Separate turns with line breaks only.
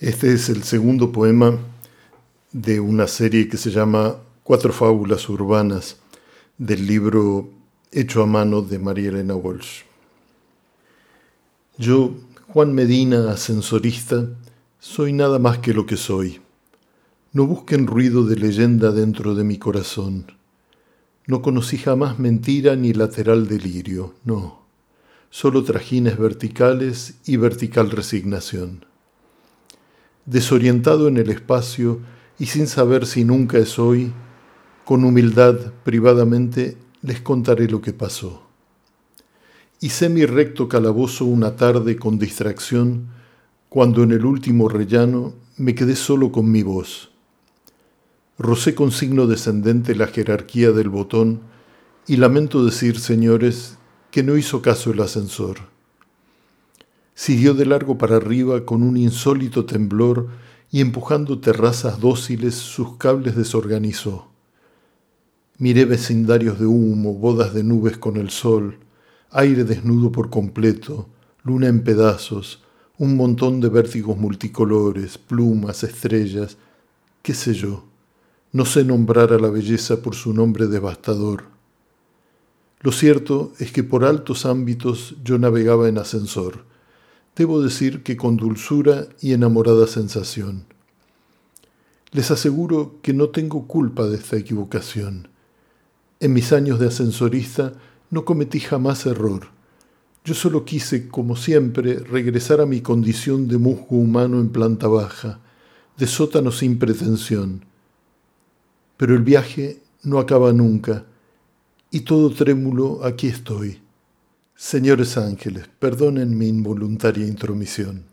Este es el segundo poema de una serie que se llama Cuatro fábulas urbanas del libro hecho a mano de María Elena Walsh. Yo, Juan Medina, ascensorista, soy nada más que lo que soy. No busquen ruido de leyenda dentro de mi corazón. No conocí jamás mentira ni lateral delirio, no. Solo trajines verticales y vertical resignación desorientado en el espacio y sin saber si nunca es hoy, con humildad, privadamente, les contaré lo que pasó. Hice mi recto calabozo una tarde con distracción, cuando en el último rellano me quedé solo con mi voz. Rocé con signo descendente la jerarquía del botón y lamento decir, señores, que no hizo caso el ascensor. Siguió de largo para arriba con un insólito temblor y empujando terrazas dóciles sus cables desorganizó. Miré vecindarios de humo, bodas de nubes con el sol, aire desnudo por completo, luna en pedazos, un montón de vértigos multicolores, plumas, estrellas, qué sé yo. No sé nombrar a la belleza por su nombre devastador. Lo cierto es que por altos ámbitos yo navegaba en ascensor debo decir que con dulzura y enamorada sensación. Les aseguro que no tengo culpa de esta equivocación. En mis años de ascensorista no cometí jamás error. Yo solo quise, como siempre, regresar a mi condición de musgo humano en planta baja, de sótano sin pretensión. Pero el viaje no acaba nunca, y todo trémulo aquí estoy Señores ángeles, perdonen mi involuntaria intromisión.